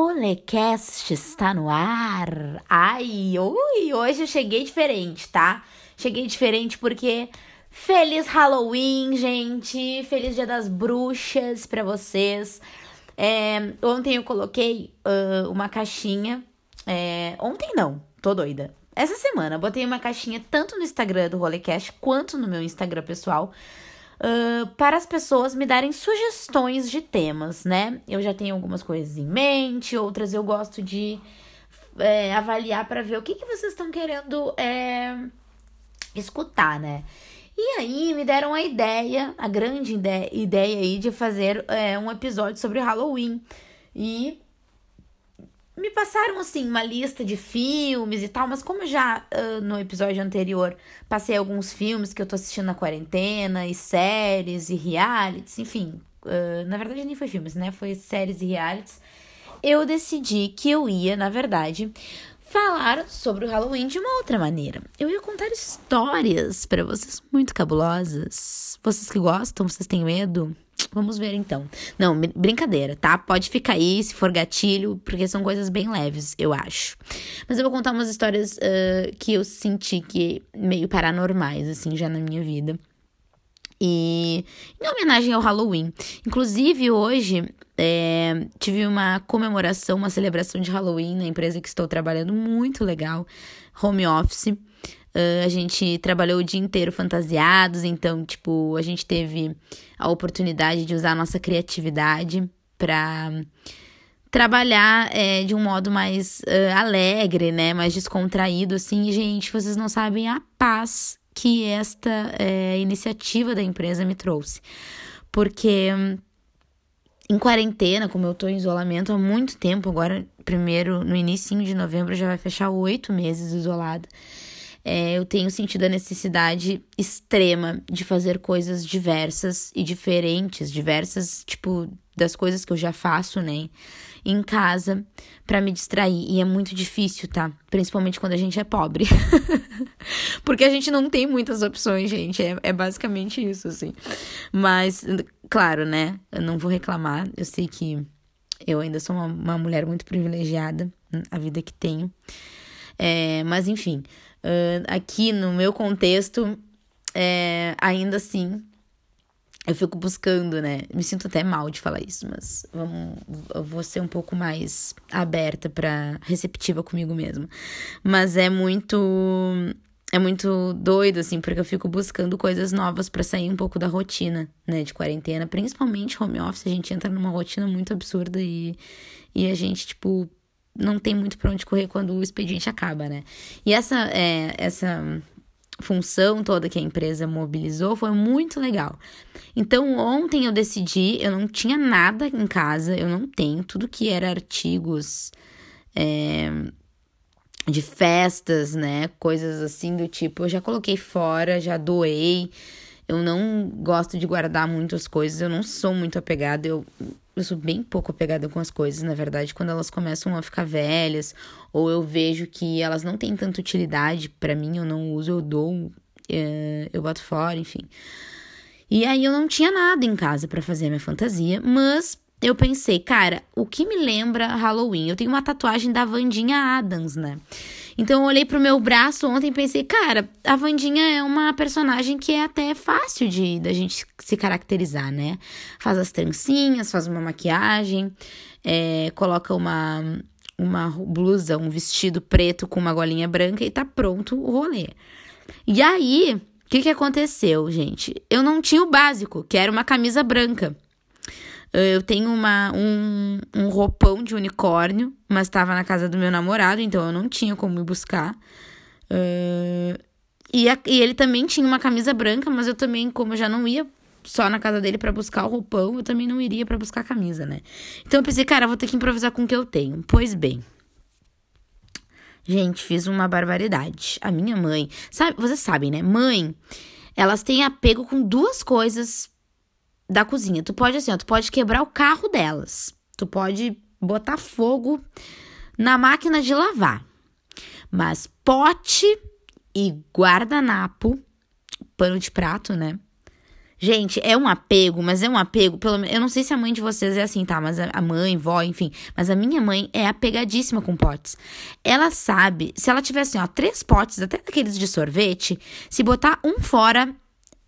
Rolecast está no ar. Ai, hoje eu cheguei diferente, tá? Cheguei diferente porque feliz Halloween, gente. Feliz Dia das Bruxas para vocês. É, ontem eu coloquei uh, uma caixinha. É, ontem não, tô doida. Essa semana botei uma caixinha tanto no Instagram do Rolecast quanto no meu Instagram pessoal uh, para as pessoas me darem sugestões de temas, né? Eu já tenho algumas coisas em mente, outras eu gosto de é, avaliar para ver o que, que vocês estão querendo é, escutar, né? E aí me deram a ideia, a grande ideia, ideia aí de fazer é, um episódio sobre Halloween. E me passaram assim uma lista de filmes e tal, mas como já uh, no episódio anterior passei alguns filmes que eu tô assistindo na quarentena, e séries e realities, enfim, uh, na verdade nem foi filmes, né? Foi séries e realities. Eu decidi que eu ia, na verdade, falar sobre o Halloween de uma outra maneira. Eu ia contar histórias para vocês muito cabulosas. Vocês que gostam, vocês têm medo? Vamos ver então. Não, brincadeira, tá? Pode ficar aí se for gatilho, porque são coisas bem leves, eu acho. Mas eu vou contar umas histórias uh, que eu senti que meio paranormais, assim, já na minha vida. E em homenagem ao Halloween. Inclusive, hoje é, tive uma comemoração, uma celebração de Halloween na empresa que estou trabalhando, muito legal, home office. Uh, a gente trabalhou o dia inteiro fantasiados, então, tipo, a gente teve a oportunidade de usar a nossa criatividade para trabalhar é, de um modo mais uh, alegre, né? Mais descontraído, assim. E, gente, vocês não sabem a paz que esta é, iniciativa da empresa me trouxe. Porque em quarentena, como eu tô em isolamento há muito tempo, agora, primeiro, no início de novembro, já vai fechar oito meses isolada é, eu tenho sentido a necessidade extrema de fazer coisas diversas e diferentes, diversas, tipo, das coisas que eu já faço, né? Em casa, para me distrair. E é muito difícil, tá? Principalmente quando a gente é pobre. Porque a gente não tem muitas opções, gente. É, é basicamente isso, assim. Mas, claro, né? Eu não vou reclamar. Eu sei que eu ainda sou uma, uma mulher muito privilegiada, a vida que tenho. É, mas, enfim, Uh, aqui no meu contexto, é, ainda assim, eu fico buscando, né? Me sinto até mal de falar isso, mas vamos, eu vou ser um pouco mais aberta para receptiva comigo mesma. Mas é muito é muito doido assim, porque eu fico buscando coisas novas para sair um pouco da rotina, né, de quarentena, principalmente home office, a gente entra numa rotina muito absurda e e a gente tipo não tem muito para onde correr quando o expediente acaba, né? E essa, é, essa função toda que a empresa mobilizou foi muito legal. Então, ontem eu decidi, eu não tinha nada em casa, eu não tenho, tudo que era artigos é, de festas, né? Coisas assim do tipo, eu já coloquei fora, já doei. Eu não gosto de guardar muitas coisas, eu não sou muito apegada, eu eu sou bem pouco apegada com as coisas, na verdade, quando elas começam a ficar velhas, ou eu vejo que elas não têm tanta utilidade para mim, eu não uso, eu dou, é, eu boto fora, enfim. E aí eu não tinha nada em casa para fazer minha fantasia, mas eu pensei, cara, o que me lembra Halloween? Eu tenho uma tatuagem da Vandinha Adams, né? Então eu olhei pro meu braço ontem e pensei, cara, a Vandinha é uma personagem que é até fácil de da gente se caracterizar, né? Faz as trancinhas, faz uma maquiagem, é, coloca uma, uma blusa, um vestido preto com uma golinha branca e tá pronto o rolê. E aí, o que, que aconteceu, gente? Eu não tinha o básico, que era uma camisa branca. Eu tenho uma, um, um roupão de unicórnio, mas estava na casa do meu namorado, então eu não tinha como ir buscar. Uh, e, a, e ele também tinha uma camisa branca, mas eu também, como eu já não ia só na casa dele para buscar o roupão, eu também não iria para buscar a camisa, né? Então eu pensei, cara, vou ter que improvisar com o que eu tenho. Pois bem. Gente, fiz uma barbaridade. A minha mãe, sabe, vocês sabem, né? Mãe, elas têm apego com duas coisas da cozinha. Tu pode assim, ó, tu pode quebrar o carro delas. Tu pode botar fogo na máquina de lavar. Mas pote e guardanapo, pano de prato, né? Gente, é um apego, mas é um apego, pelo. Eu não sei se a mãe de vocês é assim, tá? Mas a mãe, vó, enfim. Mas a minha mãe é apegadíssima com potes. Ela sabe, se ela tivesse, ó, três potes, até daqueles de sorvete, se botar um fora,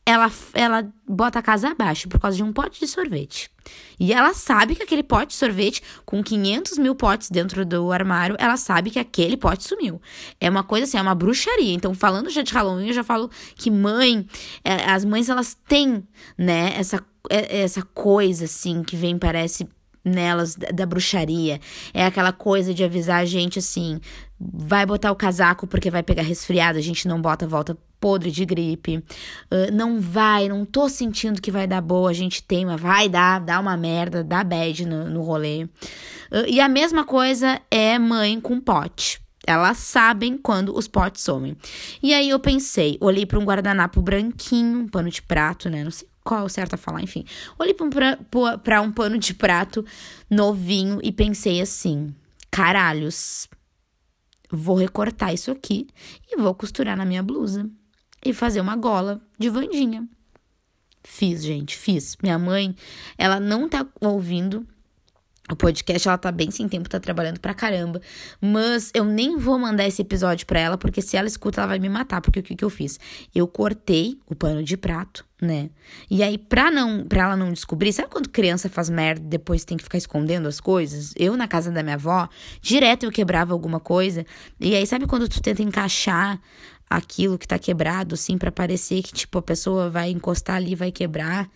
ela, ela bota a casa abaixo por causa de um pote de sorvete. E ela sabe que aquele pote de sorvete, com 500 mil potes dentro do armário, ela sabe que aquele pote sumiu. É uma coisa assim, é uma bruxaria. Então, falando já de Halloween, eu já falo que mãe, é, as mães, elas têm, né, essa, é, essa coisa assim, que vem, parece nelas da, bruxaria. É aquela coisa de avisar a gente assim: vai botar o casaco porque vai pegar resfriado, a gente não bota, volta podre de gripe. Uh, não vai, não tô sentindo que vai dar boa, a gente teima, vai dar, dá uma merda, dá bad no, no rolê. Uh, e a mesma coisa é mãe com pote. Elas sabem quando os potes somem. E aí eu pensei, olhei para um guardanapo branquinho, um pano de prato, né? Não sei qual é o certo a falar, enfim. Olhei para um pano de prato novinho e pensei assim: caralhos, vou recortar isso aqui e vou costurar na minha blusa e fazer uma gola de Vandinha. Fiz, gente, fiz. Minha mãe, ela não tá ouvindo o podcast, ela tá bem sem tempo, tá trabalhando pra caramba. Mas eu nem vou mandar esse episódio pra ela, porque se ela escuta, ela vai me matar. Porque o que, que eu fiz? Eu cortei o pano de prato, né? E aí, pra, não, pra ela não descobrir, sabe quando criança faz merda e depois tem que ficar escondendo as coisas? Eu, na casa da minha avó, direto eu quebrava alguma coisa. E aí, sabe quando tu tenta encaixar aquilo que tá quebrado, assim, para parecer que, tipo, a pessoa vai encostar ali vai quebrar.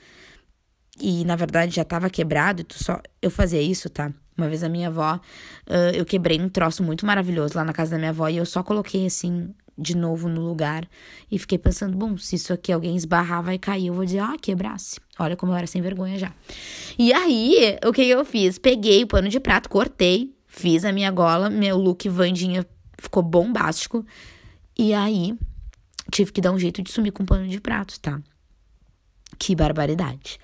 E na verdade já tava quebrado, e tu só. Eu fazia isso, tá? Uma vez a minha avó, uh, eu quebrei um troço muito maravilhoso lá na casa da minha avó e eu só coloquei assim de novo no lugar e fiquei pensando, bom, se isso aqui alguém esbarrar vai cair, eu vou dizer, ah, quebrasse. Olha como eu era sem vergonha já. E aí, o que eu fiz? Peguei o pano de prato, cortei, fiz a minha gola, meu look Vandinha ficou bombástico e aí, tive que dar um jeito de sumir com pano de prato, tá? Que barbaridade.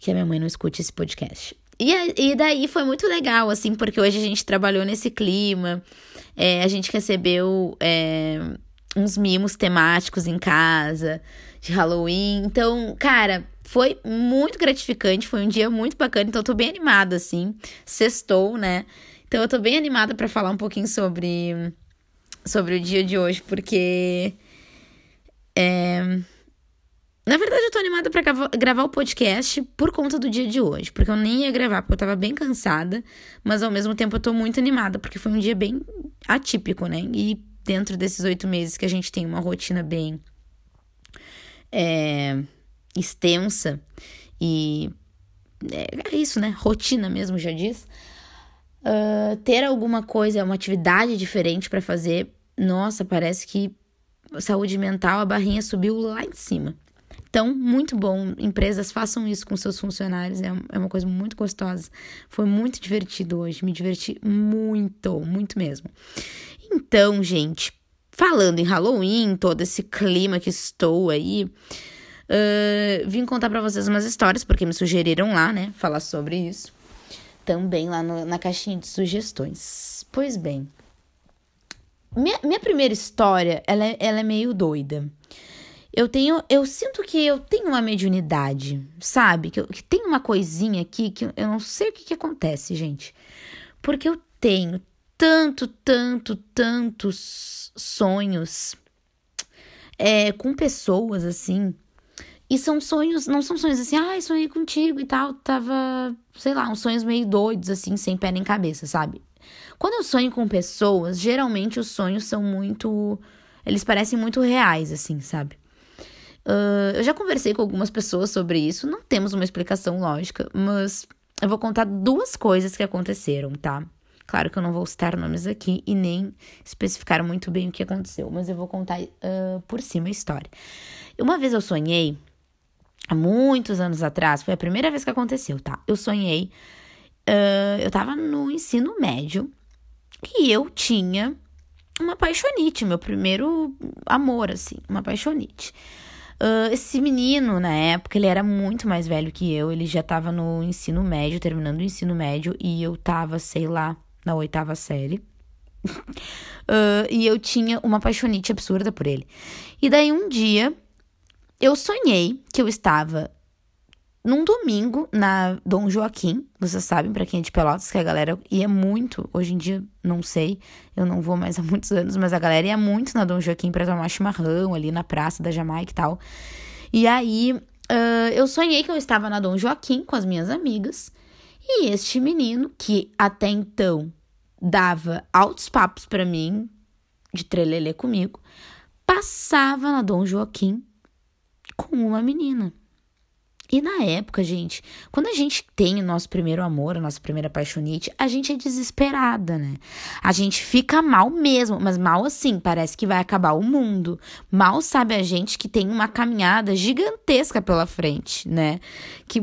Que a minha mãe não escute esse podcast. E, e daí foi muito legal, assim, porque hoje a gente trabalhou nesse clima. É, a gente recebeu é, uns mimos temáticos em casa, de Halloween. Então, cara, foi muito gratificante. Foi um dia muito bacana. Então, eu tô bem animada, assim. Sextou, né? Então, eu tô bem animada para falar um pouquinho sobre sobre o dia de hoje, porque. É... Na verdade, eu tô animada pra gravar o podcast por conta do dia de hoje. Porque eu nem ia gravar, porque eu tava bem cansada. Mas ao mesmo tempo eu tô muito animada, porque foi um dia bem atípico, né? E dentro desses oito meses que a gente tem uma rotina bem é, extensa e é, é isso, né? Rotina mesmo já diz. Uh, ter alguma coisa, uma atividade diferente para fazer, nossa, parece que saúde mental, a barrinha subiu lá em cima. Então, muito bom. Empresas façam isso com seus funcionários. É, é uma coisa muito gostosa. Foi muito divertido hoje. Me diverti muito, muito mesmo. Então, gente, falando em Halloween, todo esse clima que estou aí, uh, vim contar para vocês umas histórias, porque me sugeriram lá, né? Falar sobre isso também lá no, na caixinha de sugestões. Pois bem, minha, minha primeira história, ela é, ela é meio doida. Eu tenho, eu sinto que eu tenho uma mediunidade, sabe? Que, eu, que tem uma coisinha aqui que eu não sei o que, que acontece, gente. Porque eu tenho tanto, tanto, tantos sonhos é, com pessoas assim e são sonhos, não são sonhos assim, ai, ah, sonhei contigo e tal. Tava, sei lá, uns sonhos meio doidos, assim, sem pé nem cabeça, sabe? Quando eu sonho com pessoas, geralmente os sonhos são muito. Eles parecem muito reais, assim, sabe? Uh, eu já conversei com algumas pessoas sobre isso, não temos uma explicação lógica, mas eu vou contar duas coisas que aconteceram, tá? Claro que eu não vou citar nomes aqui e nem especificar muito bem o que aconteceu, mas eu vou contar uh, por cima a história. Uma vez eu sonhei há muitos anos atrás, foi a primeira vez que aconteceu, tá? Eu sonhei, uh, eu tava no ensino médio e eu tinha uma paixonite, meu primeiro amor, assim, uma paixonite. Uh, esse menino, na época, ele era muito mais velho que eu, ele já tava no ensino médio, terminando o ensino médio, e eu tava, sei lá, na oitava série. uh, e eu tinha uma paixonite absurda por ele. E daí um dia eu sonhei que eu estava num domingo na Dom Joaquim, vocês sabem, para quem é de Pelotas, que a galera ia muito, hoje em dia não sei, eu não vou mais há muitos anos, mas a galera ia muito na Dom Joaquim para tomar chimarrão ali na praça da Jamaica e tal. E aí uh, eu sonhei que eu estava na Dom Joaquim com as minhas amigas e este menino, que até então dava altos papos para mim, de trelelê comigo, passava na Dom Joaquim com uma menina. E na época, gente, quando a gente tem o nosso primeiro amor, a nossa primeira paixonite, a gente é desesperada, né? A gente fica mal mesmo, mas mal assim, parece que vai acabar o mundo. Mal sabe a gente que tem uma caminhada gigantesca pela frente, né? Que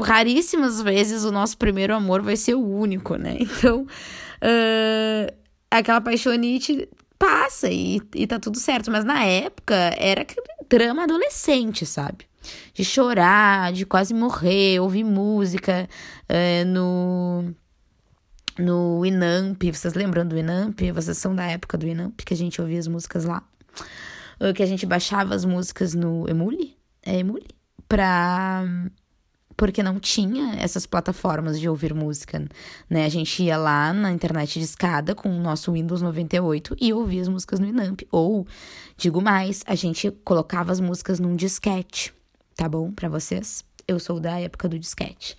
raríssimas vezes o nosso primeiro amor vai ser o único, né? Então, uh, aquela paixonite passa e, e tá tudo certo. Mas na época era drama adolescente, sabe? De chorar, de quase morrer, ouvir música é, no no Inamp. Vocês lembram do Inamp? Vocês são da época do Inamp, que a gente ouvia as músicas lá. Que a gente baixava as músicas no Emule? É Emule? Pra porque não tinha essas plataformas de ouvir música, né? A gente ia lá na internet de escada com o nosso Windows 98 e ouvia as músicas no Inamp. Ou, digo mais, a gente colocava as músicas num disquete tá bom para vocês? Eu sou da época do disquete.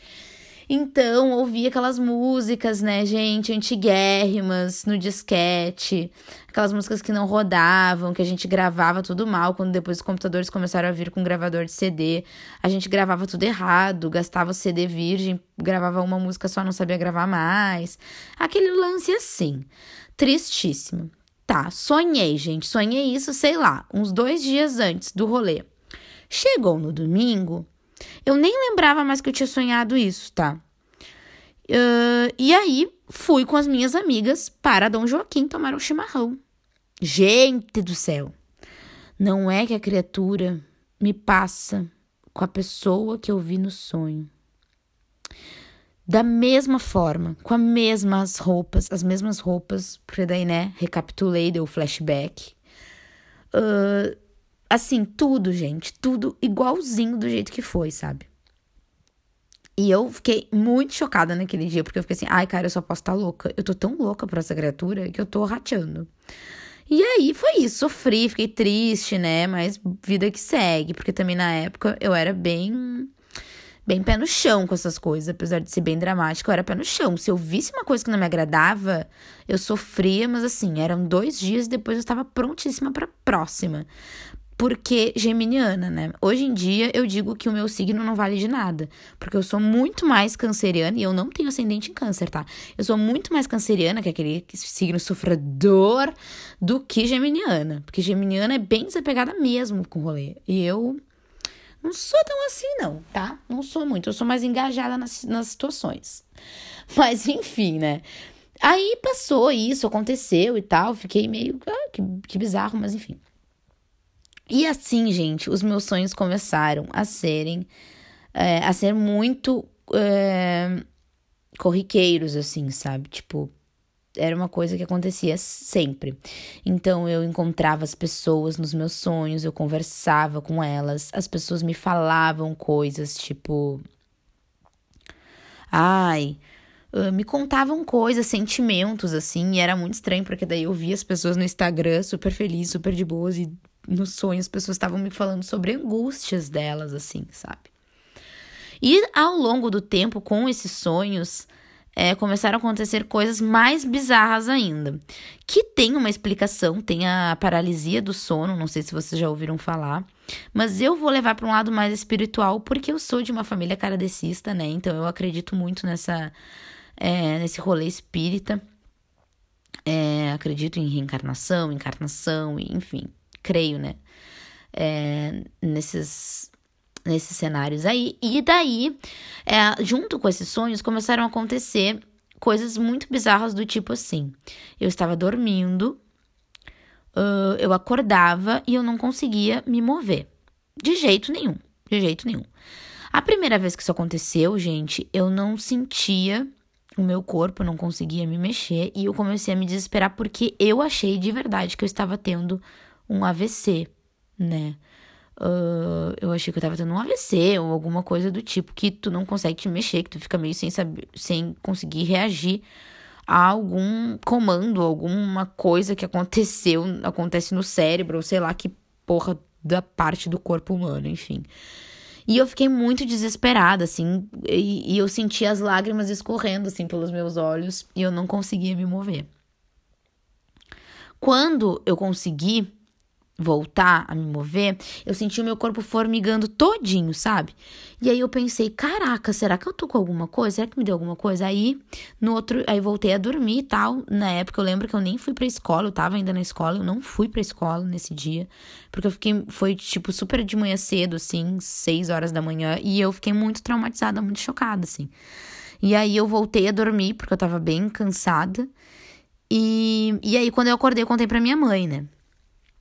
Então, ouvi aquelas músicas, né, gente, antiguérrimas no disquete, aquelas músicas que não rodavam, que a gente gravava tudo mal, quando depois os computadores começaram a vir com gravador de CD, a gente gravava tudo errado, gastava CD virgem, gravava uma música só, não sabia gravar mais. Aquele lance assim, tristíssimo. Tá, sonhei, gente, sonhei isso, sei lá, uns dois dias antes do rolê. Chegou no domingo, eu nem lembrava mais que eu tinha sonhado isso, tá? Uh, e aí fui com as minhas amigas para Dom Joaquim tomar um chimarrão. Gente do céu! Não é que a criatura me passa com a pessoa que eu vi no sonho. Da mesma forma, com as mesmas roupas, as mesmas roupas, porque daí, né, recapitulei, deu flashback. Uh, Assim, tudo, gente, tudo igualzinho do jeito que foi, sabe? E eu fiquei muito chocada naquele dia, porque eu fiquei assim, ai, cara, eu só posso estar tá louca. Eu tô tão louca por essa criatura que eu tô rateando. E aí foi isso, sofri, fiquei triste, né? Mas vida que segue, porque também na época eu era bem bem pé no chão com essas coisas, apesar de ser bem dramático, eu era pé no chão. Se eu visse uma coisa que não me agradava, eu sofria, mas assim, eram dois dias e depois eu estava prontíssima para próxima porque geminiana, né? Hoje em dia eu digo que o meu signo não vale de nada, porque eu sou muito mais canceriana e eu não tenho ascendente em câncer, tá? Eu sou muito mais canceriana, que é aquele signo sofredor, do que geminiana, porque geminiana é bem desapegada mesmo com o rolê. E eu não sou tão assim, não, tá? Não sou muito, eu sou mais engajada nas, nas situações. Mas enfim, né? Aí passou isso, aconteceu e tal, fiquei meio. Ah, que, que bizarro, mas enfim. E assim, gente, os meus sonhos começaram a serem, é, a ser muito é, corriqueiros, assim, sabe? Tipo, era uma coisa que acontecia sempre. Então eu encontrava as pessoas nos meus sonhos, eu conversava com elas, as pessoas me falavam coisas tipo. Ai. Me contavam coisas, sentimentos, assim, e era muito estranho, porque daí eu via as pessoas no Instagram super felizes, super de boas, e no sonho as pessoas estavam me falando sobre angústias delas, assim, sabe? E ao longo do tempo, com esses sonhos, é, começaram a acontecer coisas mais bizarras ainda. Que tem uma explicação, tem a paralisia do sono, não sei se vocês já ouviram falar. Mas eu vou levar para um lado mais espiritual, porque eu sou de uma família caradecista, né? Então eu acredito muito nessa, é, nesse rolê espírita. É, acredito em reencarnação, encarnação, enfim, creio, né? É, nesses, nesses cenários aí. E daí, é, junto com esses sonhos, começaram a acontecer coisas muito bizarras do tipo assim: eu estava dormindo, uh, eu acordava e eu não conseguia me mover. De jeito nenhum. De jeito nenhum. A primeira vez que isso aconteceu, gente, eu não sentia o meu corpo, não conseguia me mexer e eu comecei a me desesperar porque eu achei de verdade que eu estava tendo um AVC, né? Uh, eu achei que eu tava tendo um AVC ou alguma coisa do tipo que tu não consegue te mexer, que tu fica meio sem saber, sem conseguir reagir a algum comando, alguma coisa que aconteceu, acontece no cérebro, ou sei lá que porra da parte do corpo humano, enfim. E eu fiquei muito desesperada, assim, e, e eu senti as lágrimas escorrendo, assim, pelos meus olhos, e eu não conseguia me mover. Quando eu consegui voltar a me mover, eu senti o meu corpo formigando todinho, sabe? E aí eu pensei, caraca, será que eu tô com alguma coisa? Será que me deu alguma coisa? Aí, no outro, aí voltei a dormir e tal. Na época eu lembro que eu nem fui pra escola, eu tava ainda na escola, eu não fui pra escola nesse dia, porque eu fiquei, foi tipo super de manhã cedo, assim, seis horas da manhã, e eu fiquei muito traumatizada, muito chocada, assim. E aí eu voltei a dormir, porque eu tava bem cansada. E, e aí, quando eu acordei, eu contei pra minha mãe, né?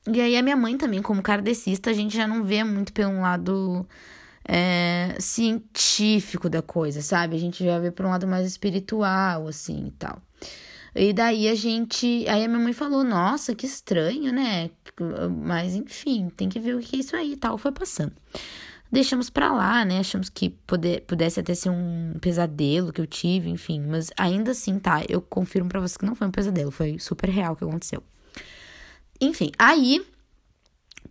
E aí a minha mãe também, como kardecista, a gente já não vê muito pelo lado é, científico da coisa, sabe? A gente já vê por um lado mais espiritual, assim, e tal. E daí a gente. Aí a minha mãe falou: Nossa, que estranho, né? Mas enfim, tem que ver o que é isso aí e tal. Foi passando. Deixamos pra lá, né? Achamos que poder, pudesse até ser um pesadelo que eu tive, enfim. Mas ainda assim, tá? Eu confirmo pra você que não foi um pesadelo, foi super real o que aconteceu. Enfim, aí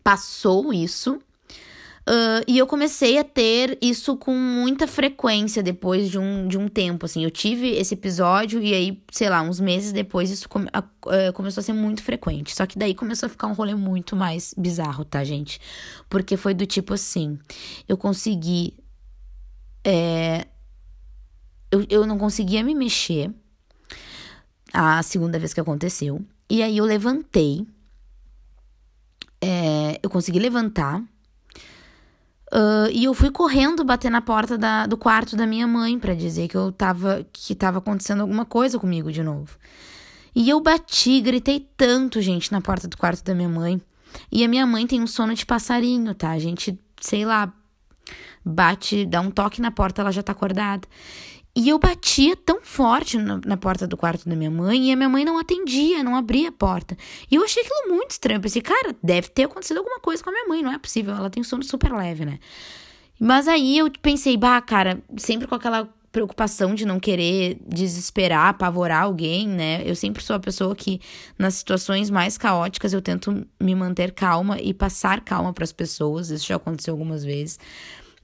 passou isso. Uh, e eu comecei a ter isso com muita frequência depois de um, de um tempo, assim. Eu tive esse episódio e aí, sei lá, uns meses depois isso come, uh, começou a ser muito frequente. Só que daí começou a ficar um rolê muito mais bizarro, tá, gente? Porque foi do tipo assim, eu consegui... É, eu, eu não conseguia me mexer a segunda vez que aconteceu. E aí eu levantei é, eu consegui levantar. Uh, e eu fui correndo bater na porta da, do quarto da minha mãe para dizer que eu tava que tava acontecendo alguma coisa comigo de novo. E eu bati, gritei tanto, gente, na porta do quarto da minha mãe. E a minha mãe tem um sono de passarinho, tá? A gente, sei lá, bate, dá um toque na porta, ela já tá acordada. E eu batia tão forte na, na, porta do quarto da minha mãe e a minha mãe não atendia, não abria a porta. E eu achei aquilo muito estranho. Eu pensei, cara, deve ter acontecido alguma coisa com a minha mãe, não é possível. Ela tem sono super leve, né? Mas aí eu pensei, bah, cara, sempre com aquela preocupação de não querer desesperar, apavorar alguém, né? Eu sempre sou a pessoa que, nas situações mais caóticas, eu tento me manter calma e passar calma para as pessoas. Isso já aconteceu algumas vezes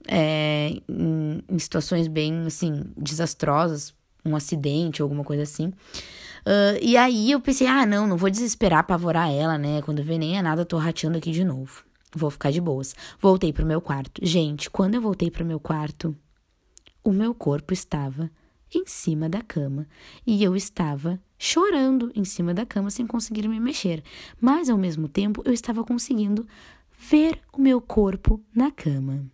é, em, em, situações bem, assim, desastrosas, um acidente alguma coisa assim. Uh, e aí eu pensei, ah, não, não vou desesperar, apavorar ela, né? Quando vê nem é nada, tô rateando aqui de novo. Vou ficar de boas. Voltei pro meu quarto. Gente, quando eu voltei pro meu quarto, o meu corpo estava em cima da cama e eu estava chorando em cima da cama sem conseguir me mexer. Mas ao mesmo tempo eu estava conseguindo ver o meu corpo na cama.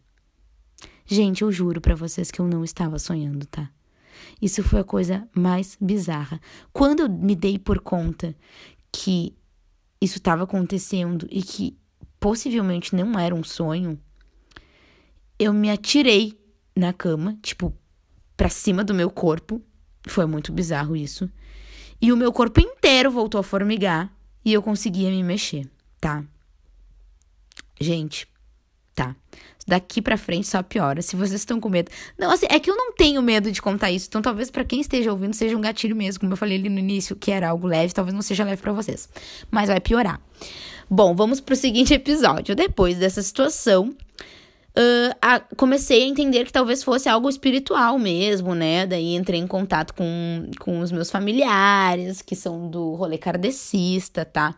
Gente, eu juro para vocês que eu não estava sonhando, tá? Isso foi a coisa mais bizarra. Quando eu me dei por conta que isso estava acontecendo e que possivelmente não era um sonho, eu me atirei na cama, tipo, pra cima do meu corpo. Foi muito bizarro isso. E o meu corpo inteiro voltou a formigar e eu conseguia me mexer, tá? Gente, tá. Daqui para frente só piora. Se vocês estão com medo. Não, assim, é que eu não tenho medo de contar isso. Então, talvez para quem esteja ouvindo seja um gatilho mesmo, como eu falei ali no início, que era algo leve, talvez não seja leve para vocês. Mas vai piorar. Bom, vamos pro seguinte episódio. Depois dessa situação, Uh, a, comecei a entender que talvez fosse algo espiritual mesmo, né? Daí entrei em contato com, com os meus familiares, que são do rolê kardecista, tá?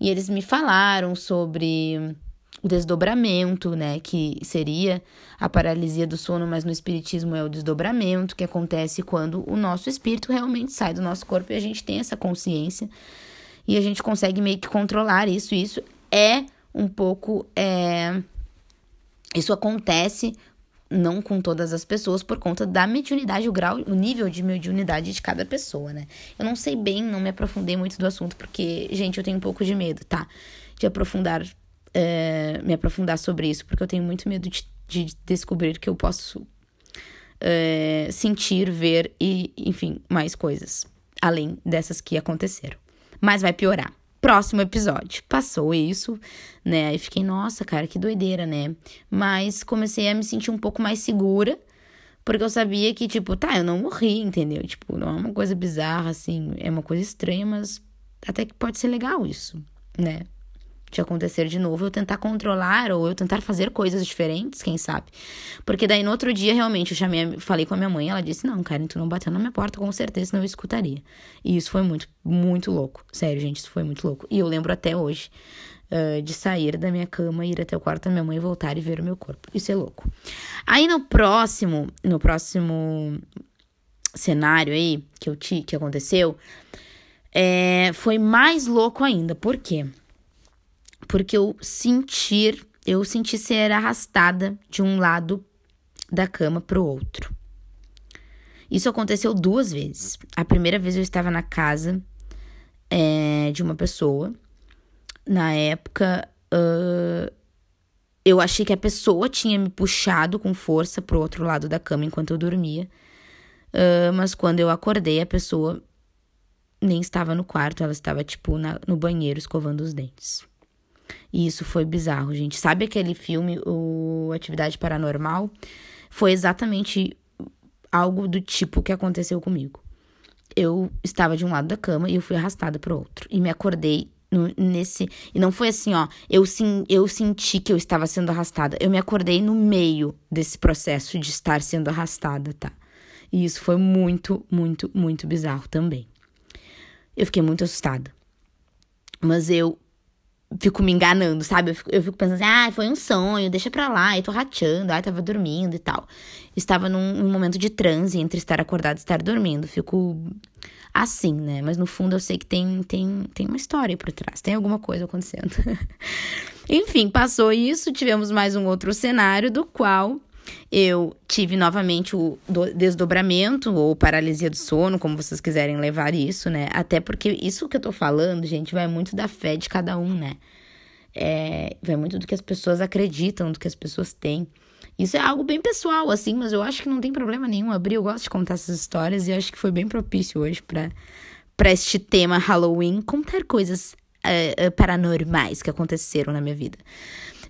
E eles me falaram sobre o desdobramento, né, que seria a paralisia do sono, mas no espiritismo é o desdobramento que acontece quando o nosso espírito realmente sai do nosso corpo e a gente tem essa consciência e a gente consegue meio que controlar isso. Isso é um pouco é... isso acontece não com todas as pessoas por conta da mediunidade, o grau, o nível de mediunidade de cada pessoa, né? Eu não sei bem, não me aprofundei muito do assunto porque, gente, eu tenho um pouco de medo, tá? De aprofundar uh, me aprofundar sobre isso, porque eu tenho muito medo de, de descobrir que eu posso uh, sentir, ver e, enfim, mais coisas, além dessas que aconteceram. Mas vai piorar. Próximo episódio. Passou isso, né? Aí fiquei, nossa, cara, que doideira, né? Mas comecei a me sentir um pouco mais segura, porque eu sabia que, tipo, tá, eu não morri, entendeu? Tipo, não é uma coisa bizarra, assim, é uma coisa estranha, mas até que pode ser legal isso, né? De acontecer de novo, eu tentar controlar ou eu tentar fazer coisas diferentes, quem sabe. Porque daí no outro dia, realmente, eu chamei, falei com a minha mãe, ela disse: Não, Karen, tu não bateu na minha porta, com certeza não eu escutaria. E isso foi muito, muito louco. Sério, gente, isso foi muito louco. E eu lembro até hoje uh, de sair da minha cama, ir até o quarto da minha mãe, voltar e ver o meu corpo. Isso é louco. Aí no próximo, no próximo cenário aí que, eu te, que aconteceu, é, foi mais louco ainda. Por quê? Porque eu sentir, eu senti ser arrastada de um lado da cama para o outro. Isso aconteceu duas vezes. A primeira vez eu estava na casa é, de uma pessoa. Na época, uh, eu achei que a pessoa tinha me puxado com força pro outro lado da cama enquanto eu dormia. Uh, mas quando eu acordei, a pessoa nem estava no quarto, ela estava, tipo, na, no banheiro escovando os dentes. E isso foi bizarro, gente. Sabe aquele filme, o Atividade Paranormal? Foi exatamente algo do tipo que aconteceu comigo. Eu estava de um lado da cama e eu fui arrastada para o outro. E me acordei no, nesse. E não foi assim, ó. Eu, sim, eu senti que eu estava sendo arrastada. Eu me acordei no meio desse processo de estar sendo arrastada, tá? E isso foi muito, muito, muito bizarro também. Eu fiquei muito assustada. Mas eu fico me enganando, sabe? Eu fico, eu fico, pensando assim, ah, foi um sonho, deixa pra lá, eu tô rateando, ah, tava dormindo e tal. Estava num, num momento de transe entre estar acordado e estar dormindo. Fico assim, né? Mas no fundo eu sei que tem, tem, tem uma história por trás, tem alguma coisa acontecendo. Enfim, passou isso, tivemos mais um outro cenário do qual eu tive novamente o desdobramento ou paralisia do sono, como vocês quiserem levar isso, né? Até porque isso que eu tô falando, gente, vai muito da fé de cada um, né? É, vai muito do que as pessoas acreditam, do que as pessoas têm. Isso é algo bem pessoal, assim, mas eu acho que não tem problema nenhum abrir. Eu gosto de contar essas histórias e acho que foi bem propício hoje para este tema Halloween contar coisas uh, uh, paranormais que aconteceram na minha vida.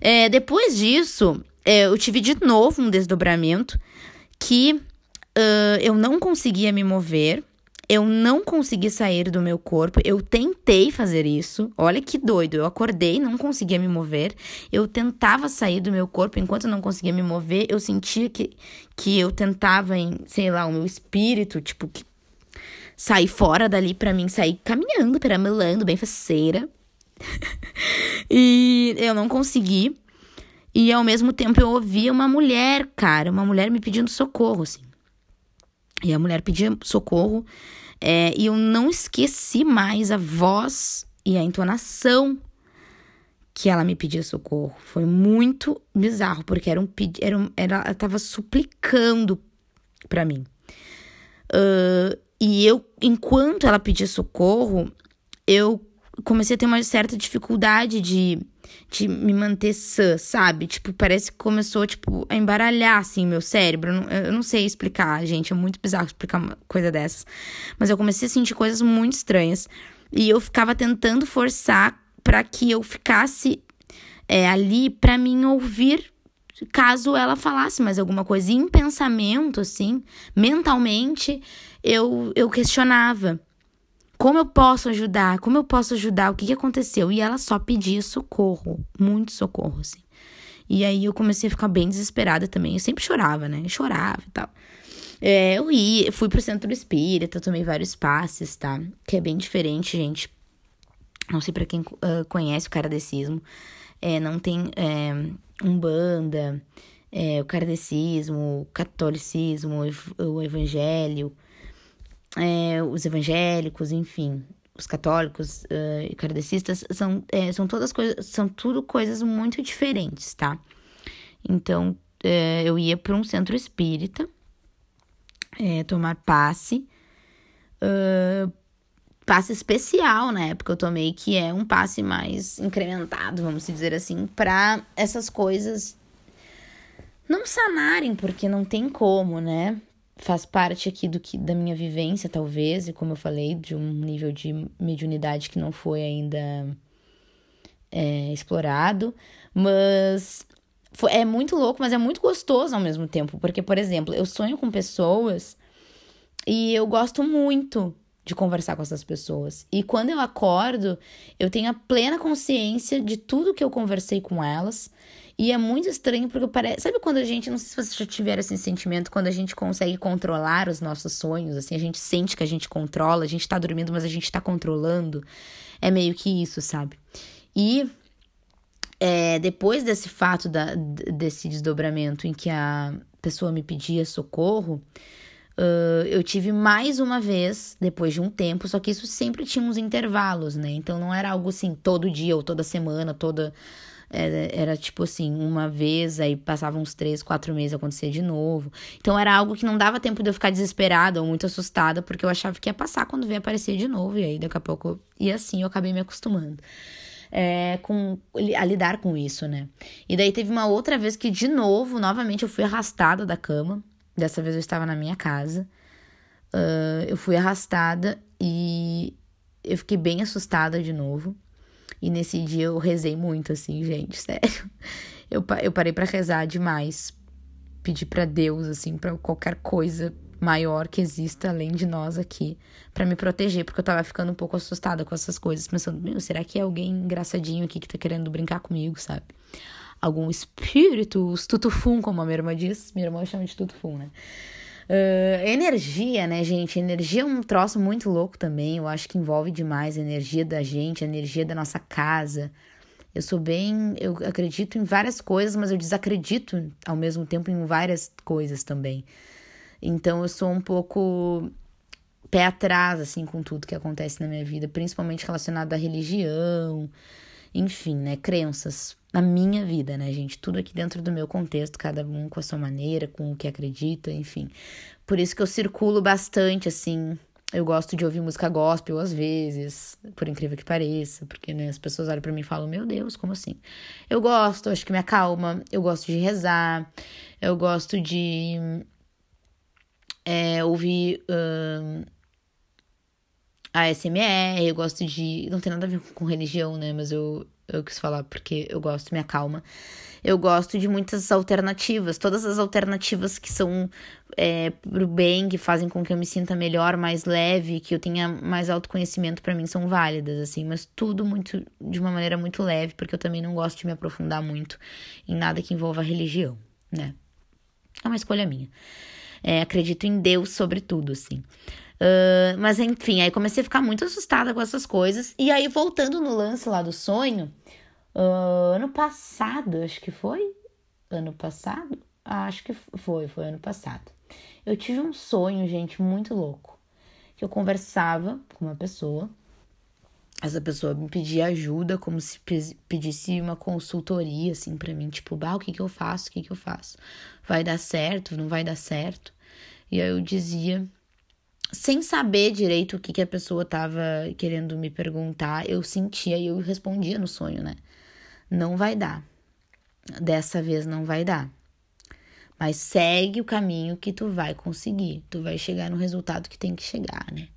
É, depois disso, eu tive de novo um desdobramento que uh, eu não conseguia me mover, eu não consegui sair do meu corpo. Eu tentei fazer isso. Olha que doido. Eu acordei, não conseguia me mover. Eu tentava sair do meu corpo. Enquanto eu não conseguia me mover, eu sentia que, que eu tentava, em, sei lá, o meu espírito, tipo, sair fora dali para mim, sair caminhando, peramelando, bem faceira. e eu não consegui. E ao mesmo tempo eu ouvia uma mulher, cara, uma mulher me pedindo socorro, assim. E a mulher pedia socorro, é, e eu não esqueci mais a voz e a entonação que ela me pedia socorro. Foi muito bizarro, porque era um era, um, era ela tava suplicando para mim. Uh, e eu, enquanto ela pedia socorro, eu comecei a ter uma certa dificuldade de de me manter sã, sabe? Tipo, parece que começou, tipo, a embaralhar, assim, meu cérebro. Eu não, sei explicar, gente. É muito bizarro explicar uma coisa dessas. Mas eu comecei a sentir coisas muito estranhas. E eu ficava tentando forçar para que eu ficasse é, ali para mim ouvir caso ela falasse mais alguma coisa. E em pensamento, assim, mentalmente, eu, eu questionava. Como eu posso ajudar? Como eu posso ajudar? O que, que aconteceu? E ela só pedia socorro, muito socorro, assim. E aí eu comecei a ficar bem desesperada também. Eu sempre chorava, né? Eu chorava e tal. É, eu ia, fui pro centro espírita, tomei vários passes, tá? Que é bem diferente, gente. Não sei para quem uh, conhece o kardecismo. É, não tem é, umbanda, é, o kardecismo, o catolicismo, o evangelho, é, os evangélicos, enfim, os católicos uh, e kardecistas são, é, são todas coisas, são tudo coisas muito diferentes, tá? Então, é, eu ia para um centro espírita é, tomar passe, uh, passe especial na época eu tomei, que é um passe mais incrementado, vamos dizer assim, para essas coisas não sanarem, porque não tem como, né? Faz parte aqui do que da minha vivência, talvez, e como eu falei, de um nível de mediunidade que não foi ainda é, explorado, mas foi, é muito louco, mas é muito gostoso ao mesmo tempo, porque, por exemplo, eu sonho com pessoas e eu gosto muito de conversar com essas pessoas. E quando eu acordo, eu tenho a plena consciência de tudo que eu conversei com elas. E é muito estranho porque parece. Sabe quando a gente. Não sei se vocês já tiveram esse sentimento, quando a gente consegue controlar os nossos sonhos, assim, a gente sente que a gente controla, a gente tá dormindo, mas a gente tá controlando. É meio que isso, sabe? E é, depois desse fato, da, desse desdobramento em que a pessoa me pedia socorro, uh, eu tive mais uma vez, depois de um tempo, só que isso sempre tinha uns intervalos, né? Então não era algo assim todo dia ou toda semana, toda era, era, tipo assim, uma vez, aí passava uns três, quatro meses, acontecia de novo. Então era algo que não dava tempo de eu ficar desesperada ou muito assustada, porque eu achava que ia passar quando veio aparecer de novo. E aí daqui a pouco. E assim eu acabei me acostumando. É, com, a lidar com isso, né? E daí teve uma outra vez que, de novo, novamente eu fui arrastada da cama. Dessa vez eu estava na minha casa. Uh, eu fui arrastada e eu fiquei bem assustada de novo. E nesse dia eu rezei muito, assim, gente, sério. Eu, eu parei para rezar demais. Pedi para Deus, assim, para qualquer coisa maior que exista além de nós aqui, para me proteger, porque eu tava ficando um pouco assustada com essas coisas, pensando, meu, será que é alguém engraçadinho aqui que tá querendo brincar comigo, sabe? Algum espírito, os tutufum, como a minha irmã diz. Minha irmã chama de tutufum, né? Uh, energia, né, gente? Energia é um troço muito louco também. Eu acho que envolve demais a energia da gente, a energia da nossa casa. Eu sou bem. Eu acredito em várias coisas, mas eu desacredito ao mesmo tempo em várias coisas também. Então eu sou um pouco pé atrás, assim, com tudo que acontece na minha vida, principalmente relacionado à religião, enfim, né, crenças na minha vida, né, gente? Tudo aqui dentro do meu contexto, cada um com a sua maneira, com o que acredita, enfim. Por isso que eu circulo bastante, assim. Eu gosto de ouvir música gospel às vezes, por incrível que pareça, porque né, as pessoas olham para mim e falam: Meu Deus, como assim? Eu gosto, acho que me acalma, eu gosto de rezar, eu gosto de é, ouvir um, ASMR, eu gosto de. Não tem nada a ver com religião, né? Mas eu, eu quis falar porque eu gosto, me acalma. Eu gosto de muitas alternativas, todas as alternativas que são é, pro bem, que fazem com que eu me sinta melhor, mais leve, que eu tenha mais autoconhecimento, para mim são válidas, assim, mas tudo muito de uma maneira muito leve, porque eu também não gosto de me aprofundar muito em nada que envolva religião, né? É uma escolha minha. É, acredito em Deus sobre tudo, assim. Uh, mas enfim, aí comecei a ficar muito assustada com essas coisas. E aí, voltando no lance lá do sonho, uh, ano passado, acho que foi? Ano passado? Ah, acho que foi, foi ano passado. Eu tive um sonho, gente, muito louco. Que eu conversava com uma pessoa. Essa pessoa me pedia ajuda, como se pedisse uma consultoria, assim, pra mim. Tipo, bah, o que que eu faço? O que que eu faço? Vai dar certo? Não vai dar certo? E aí eu dizia sem saber direito o que, que a pessoa tava querendo me perguntar, eu sentia e eu respondia no sonho, né? Não vai dar. Dessa vez não vai dar. Mas segue o caminho que tu vai conseguir. Tu vai chegar no resultado que tem que chegar, né?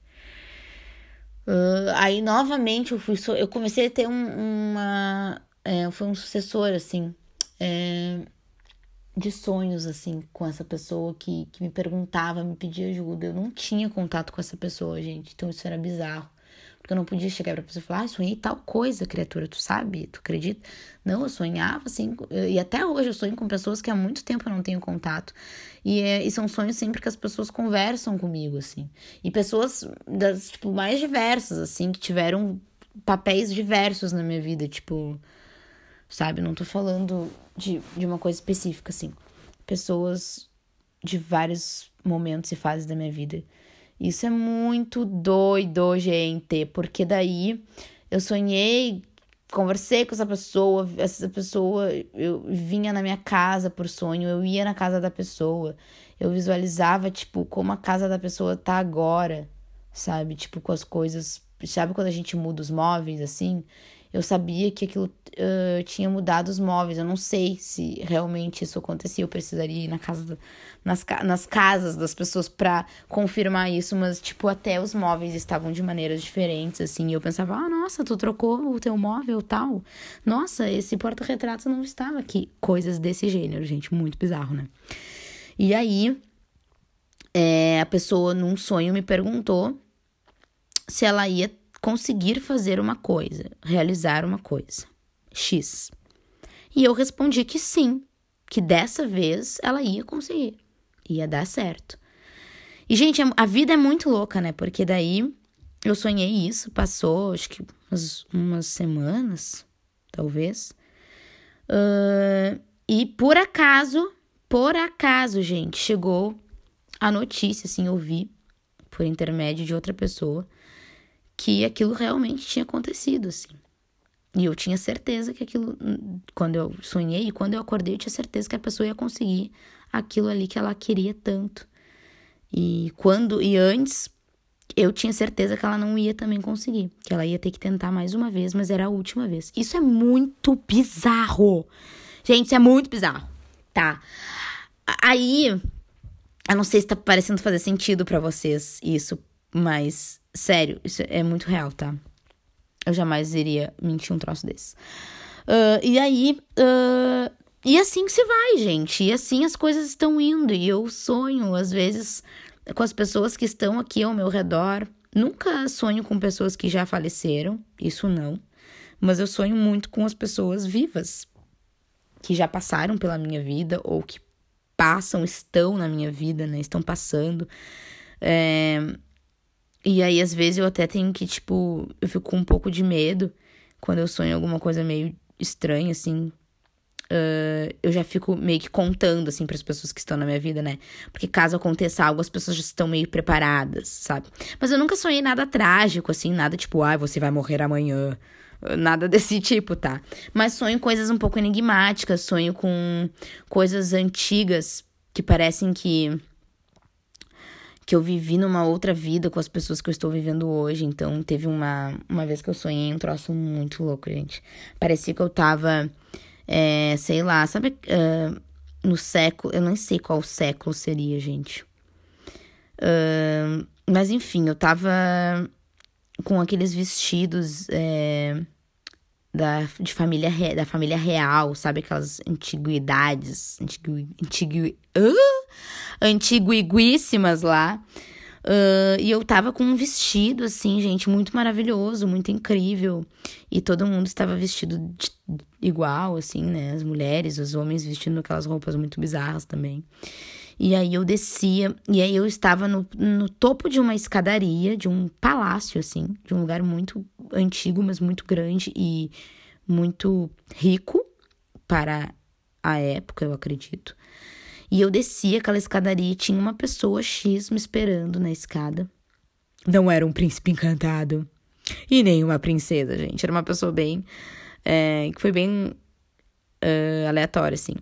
Uh, aí novamente eu fui eu comecei a ter um, uma é, foi um sucessor assim é, de sonhos, assim, com essa pessoa que, que me perguntava, me pedia ajuda. Eu não tinha contato com essa pessoa, gente. Então isso era bizarro. Porque eu não podia chegar pra pessoa e falar, ah, sonhei tal coisa, criatura, tu sabe? Tu acredita? Não, eu sonhava assim, e até hoje eu sonho com pessoas que há muito tempo eu não tenho contato. E, é, e são sonhos sempre que as pessoas conversam comigo, assim. E pessoas das, tipo, mais diversas, assim, que tiveram papéis diversos na minha vida, tipo sabe? Não tô falando de, de uma coisa específica, assim. Pessoas de vários momentos e fases da minha vida. Isso é muito doido, gente, porque daí eu sonhei, conversei com essa pessoa, essa pessoa, eu vinha na minha casa por sonho, eu ia na casa da pessoa, eu visualizava, tipo, como a casa da pessoa tá agora, sabe? Tipo, com as coisas, sabe quando a gente muda os móveis, assim? Eu sabia que aquilo uh, tinha mudado os móveis. Eu não sei se realmente isso acontecia. Eu precisaria ir na casa, nas, nas casas das pessoas para confirmar isso, mas, tipo, até os móveis estavam de maneiras diferentes, assim. E eu pensava, ah, nossa, tu trocou o teu móvel tal. Nossa, esse porta-retrato não estava aqui. Coisas desse gênero, gente. Muito bizarro, né? E aí, é, a pessoa num sonho me perguntou se ela ia conseguir fazer uma coisa, realizar uma coisa. X. E eu respondi que sim, que dessa vez ela ia conseguir, ia dar certo. E, gente, a vida é muito louca, né? Porque daí eu sonhei isso, passou acho que umas, umas semanas, talvez. Uh, e por acaso, por acaso, gente, chegou a notícia, assim, eu vi por intermédio de outra pessoa que aquilo realmente tinha acontecido, assim. E eu tinha certeza que aquilo, quando eu sonhei e quando eu acordei, eu tinha certeza que a pessoa ia conseguir aquilo ali que ela queria tanto. E quando e antes, eu tinha certeza que ela não ia também conseguir, que ela ia ter que tentar mais uma vez, mas era a última vez. Isso é muito bizarro. Gente, isso é muito bizarro, tá? Aí, eu não sei se tá parecendo fazer sentido para vocês isso, mas Sério, isso é muito real, tá? Eu jamais iria mentir um troço desse. Uh, e aí. Uh, e assim se vai, gente. E assim as coisas estão indo. E eu sonho, às vezes, com as pessoas que estão aqui ao meu redor. Nunca sonho com pessoas que já faleceram, isso não. Mas eu sonho muito com as pessoas vivas, que já passaram pela minha vida ou que passam, estão na minha vida, né? Estão passando. É, e aí, às vezes, eu até tenho que, tipo, eu fico com um pouco de medo quando eu sonho alguma coisa meio estranha, assim. Uh, eu já fico meio que contando, assim, para as pessoas que estão na minha vida, né? Porque caso aconteça algo, as pessoas já estão meio preparadas, sabe? Mas eu nunca sonhei nada trágico, assim, nada tipo, ah, você vai morrer amanhã. Nada desse tipo, tá? Mas sonho coisas um pouco enigmáticas, sonho com coisas antigas que parecem que que eu vivi numa outra vida com as pessoas que eu estou vivendo hoje. Então, teve uma, uma vez que eu sonhei um troço muito louco, gente. Parecia que eu tava, é, sei lá, sabe, uh, no século. Eu nem sei qual século seria, gente. Uh, mas enfim, eu tava com aqueles vestidos. É, da, de família, da família real, sabe? Aquelas antiguidades, antigu, antigu, uh, antiguíssimas lá. Uh, e eu tava com um vestido, assim, gente, muito maravilhoso, muito incrível. E todo mundo estava vestido igual, assim, né? As mulheres, os homens vestindo aquelas roupas muito bizarras também. E aí eu descia, e aí eu estava no, no topo de uma escadaria, de um palácio, assim, de um lugar muito antigo, mas muito grande e muito rico para a época, eu acredito. E eu descia aquela escadaria e tinha uma pessoa X me esperando na escada. Não era um príncipe encantado. E nem uma princesa, gente. Era uma pessoa bem. É, que foi bem uh, aleatória, assim.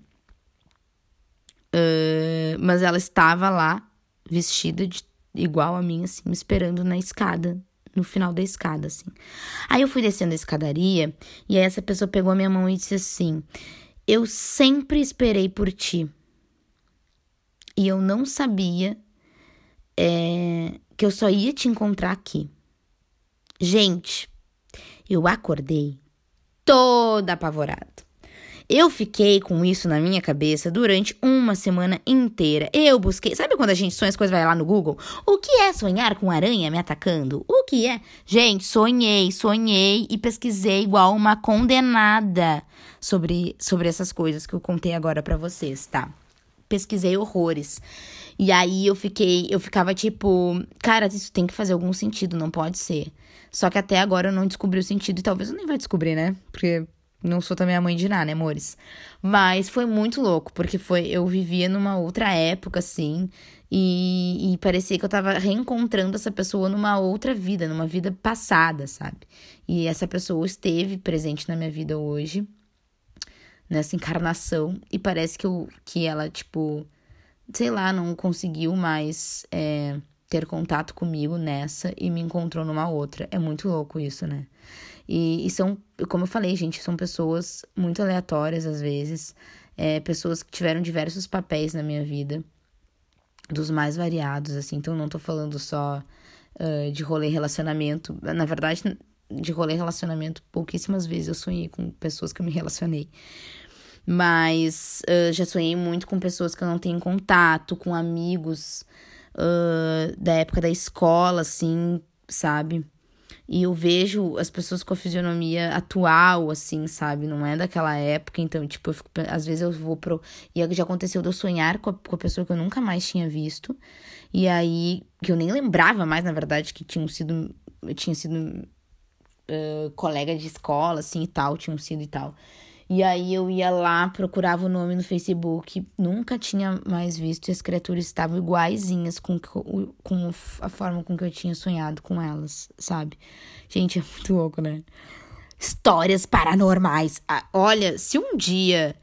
Uh, mas ela estava lá, vestida de, igual a mim, assim, me esperando na escada, no final da escada, assim. Aí eu fui descendo a escadaria e aí essa pessoa pegou a minha mão e disse assim: Eu sempre esperei por ti. E eu não sabia é, que eu só ia te encontrar aqui. Gente, eu acordei toda apavorada. Eu fiquei com isso na minha cabeça durante uma semana inteira. Eu busquei. Sabe quando a gente sonha as coisas, vai lá no Google? O que é sonhar com aranha me atacando? O que é? Gente, sonhei, sonhei e pesquisei igual uma condenada sobre, sobre essas coisas que eu contei agora para vocês, tá? Pesquisei horrores. E aí eu fiquei, eu ficava tipo, cara, isso tem que fazer algum sentido, não pode ser. Só que até agora eu não descobri o sentido e talvez eu nem vai descobrir, né? Porque não sou também a mãe de nada, né, amores? Mas foi muito louco, porque foi eu vivia numa outra época, assim, e, e parecia que eu tava reencontrando essa pessoa numa outra vida, numa vida passada, sabe? E essa pessoa esteve presente na minha vida hoje, nessa encarnação, e parece que, eu, que ela, tipo, sei lá, não conseguiu mais é, ter contato comigo nessa e me encontrou numa outra. É muito louco isso, né? E, e são, como eu falei, gente, são pessoas muito aleatórias às vezes, é, pessoas que tiveram diversos papéis na minha vida, dos mais variados, assim. Então, não tô falando só uh, de rolê relacionamento. Na verdade, de rolê relacionamento, pouquíssimas vezes eu sonhei com pessoas que eu me relacionei. Mas uh, já sonhei muito com pessoas que eu não tenho contato, com amigos uh, da época da escola, assim, sabe? E eu vejo as pessoas com a fisionomia atual, assim, sabe? Não é daquela época. Então, tipo, fico, às vezes eu vou pro. E já aconteceu de eu sonhar com a, com a pessoa que eu nunca mais tinha visto. E aí, que eu nem lembrava mais, na verdade, que tinham sido. Eu tinha sido colega de escola, assim e tal, tinham sido e tal. E aí eu ia lá, procurava o nome no Facebook, nunca tinha mais visto e as criaturas estavam iguaizinhas com, com a forma com que eu tinha sonhado com elas, sabe? Gente, é muito louco, né? Histórias paranormais. Ah, olha, se um dia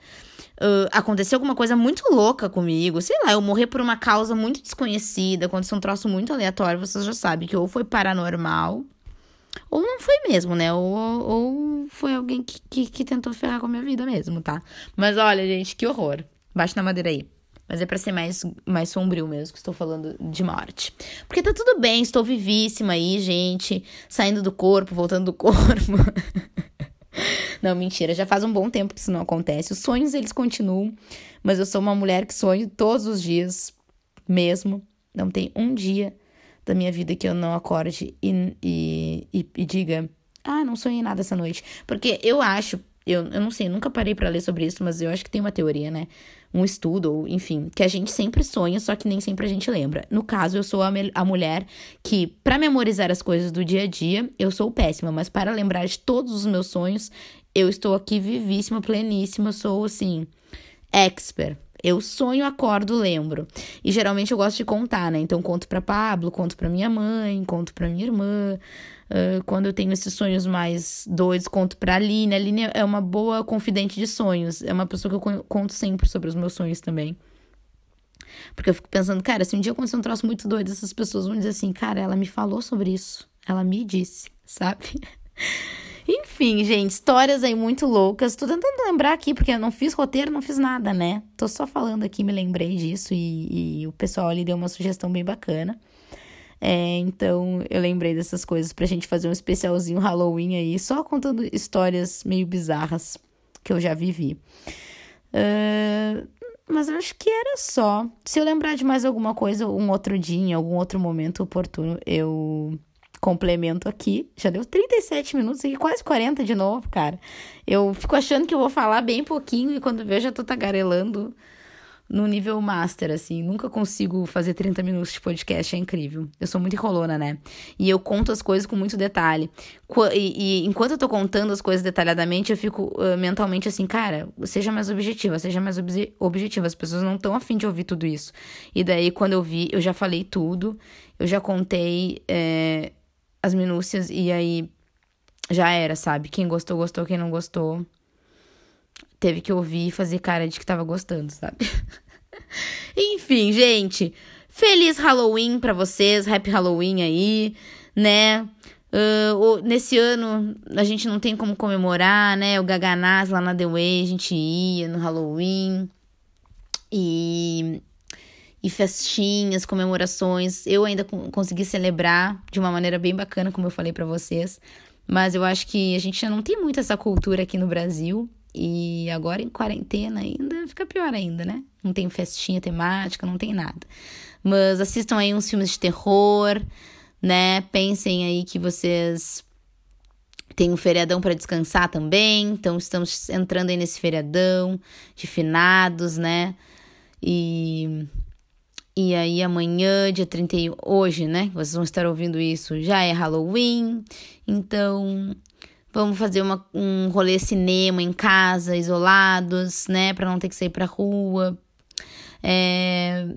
uh, alguma coisa muito louca comigo, sei lá, eu morrer por uma causa muito desconhecida, acontecer um troço muito aleatório, vocês já sabem que ou foi paranormal ou não foi mesmo, né? Ou, ou foi alguém que, que, que, tentou ferrar com a minha vida mesmo, tá? Mas olha, gente, que horror. Bate na madeira aí. Mas é pra ser mais, mais sombrio mesmo que estou falando de morte. Porque tá tudo bem, estou vivíssima aí, gente. Saindo do corpo, voltando do corpo. não, mentira. Já faz um bom tempo que isso não acontece. Os sonhos, eles continuam. Mas eu sou uma mulher que sonho todos os dias, mesmo. Não tem um dia da minha vida que eu não acorde e, e, e, e diga, ah, não sonhei nada essa noite. Porque eu acho, eu, eu não sei, nunca parei para ler sobre isso, mas eu acho que tem uma teoria, né? Um estudo, ou enfim, que a gente sempre sonha, só que nem sempre a gente lembra. No caso, eu sou a, a mulher que, para memorizar as coisas do dia a dia, eu sou péssima, mas para lembrar de todos os meus sonhos, eu estou aqui vivíssima, pleníssima, sou assim, expert. Eu sonho, acordo, lembro. E geralmente eu gosto de contar, né? Então conto para Pablo, conto para minha mãe, conto para minha irmã. Uh, quando eu tenho esses sonhos mais doidos, conto pra Aline. A Aline é uma boa confidente de sonhos. É uma pessoa que eu conto sempre sobre os meus sonhos também. Porque eu fico pensando, cara, se um dia acontecer um troço muito doido, essas pessoas vão dizer assim, cara, ela me falou sobre isso. Ela me disse, sabe? Enfim, gente, histórias aí muito loucas. Tô tentando lembrar aqui, porque eu não fiz roteiro, não fiz nada, né? Tô só falando aqui, me lembrei disso e, e o pessoal ali deu uma sugestão bem bacana. É, então eu lembrei dessas coisas pra gente fazer um especialzinho Halloween aí, só contando histórias meio bizarras que eu já vivi. Uh, mas eu acho que era só. Se eu lembrar de mais alguma coisa, um outro dia, em algum outro momento oportuno, eu complemento aqui. Já deu 37 minutos e quase 40 de novo, cara. Eu fico achando que eu vou falar bem pouquinho e quando vejo já tô tagarelando no nível master, assim. Nunca consigo fazer 30 minutos de podcast, é incrível. Eu sou muito enrolona, né? E eu conto as coisas com muito detalhe. E, e enquanto eu tô contando as coisas detalhadamente, eu fico uh, mentalmente assim, cara, seja mais objetiva, seja mais ob objetiva. As pessoas não estão afim de ouvir tudo isso. E daí, quando eu vi, eu já falei tudo, eu já contei. É as minúcias e aí já era, sabe? Quem gostou, gostou, quem não gostou, teve que ouvir e fazer cara de que tava gostando, sabe? Enfim, gente, feliz Halloween para vocês, happy Halloween aí, né? Uh, nesse ano a gente não tem como comemorar, né? O Gaganás lá na The Way, a gente ia no Halloween. E e festinhas, comemorações. Eu ainda consegui celebrar de uma maneira bem bacana, como eu falei para vocês. Mas eu acho que a gente já não tem muito essa cultura aqui no Brasil. E agora em quarentena ainda fica pior ainda, né? Não tem festinha temática, não tem nada. Mas assistam aí uns filmes de terror, né? Pensem aí que vocês têm um feriadão para descansar também. Então estamos entrando aí nesse feriadão de finados, né? E e aí amanhã, dia 31, hoje, né? Vocês vão estar ouvindo isso, já é Halloween. Então, vamos fazer uma, um rolê cinema em casa, isolados, né? Pra não ter que sair pra rua. É,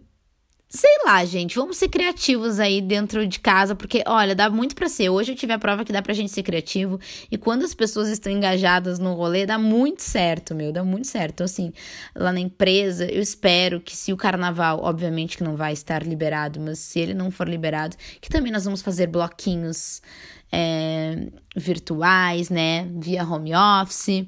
Sei lá, gente, vamos ser criativos aí dentro de casa, porque olha, dá muito para ser. Hoje eu tive a prova que dá pra gente ser criativo e quando as pessoas estão engajadas no rolê, dá muito certo, meu, dá muito certo. Então, assim, lá na empresa, eu espero que se o carnaval, obviamente que não vai estar liberado, mas se ele não for liberado, que também nós vamos fazer bloquinhos é, virtuais, né, via home office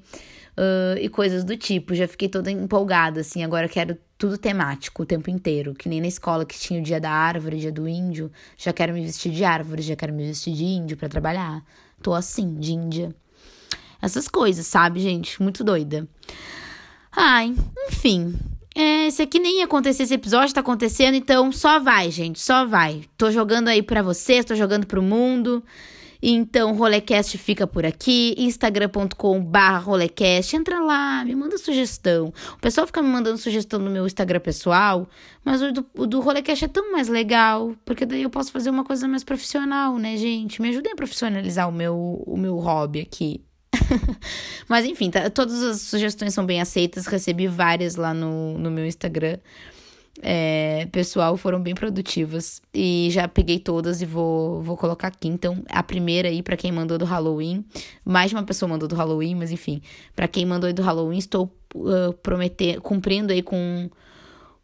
uh, e coisas do tipo. Já fiquei toda empolgada, assim. Agora quero tudo temático o tempo inteiro. Que nem na escola que tinha o dia da árvore, dia do índio. Já quero me vestir de árvore, já quero me vestir de índio para trabalhar. Tô assim, de índia. Essas coisas, sabe, gente? Muito doida. Ai, enfim. É, esse aqui nem ia acontecer, esse episódio tá acontecendo, então só vai, gente, só vai. Tô jogando aí pra vocês, tô jogando pro mundo. Então, Rolecast fica por aqui, instagram.com Rolecast, entra lá, me manda sugestão. O pessoal fica me mandando sugestão no meu Instagram pessoal, mas o do, o do Rolecast é tão mais legal, porque daí eu posso fazer uma coisa mais profissional, né, gente? Me ajudem a profissionalizar o meu, o meu hobby aqui. mas enfim, tá, todas as sugestões são bem aceitas, recebi várias lá no, no meu Instagram é, pessoal foram bem produtivas. E já peguei todas e vou, vou colocar aqui. Então, a primeira aí, para quem mandou do Halloween. Mais de uma pessoa mandou do Halloween, mas enfim. para quem mandou aí do Halloween, estou uh, prometer, cumprindo aí com,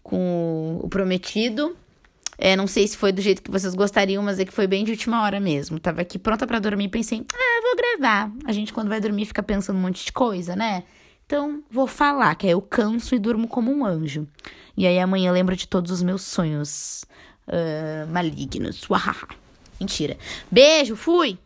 com o prometido. É, não sei se foi do jeito que vocês gostariam, mas é que foi bem de última hora mesmo. Tava aqui pronta para dormir pensei, ah, vou gravar. A gente, quando vai dormir, fica pensando um monte de coisa, né? Então, vou falar, que aí eu canso e durmo como um anjo. E aí amanhã eu lembro de todos os meus sonhos uh, malignos. Mentira. Beijo, fui!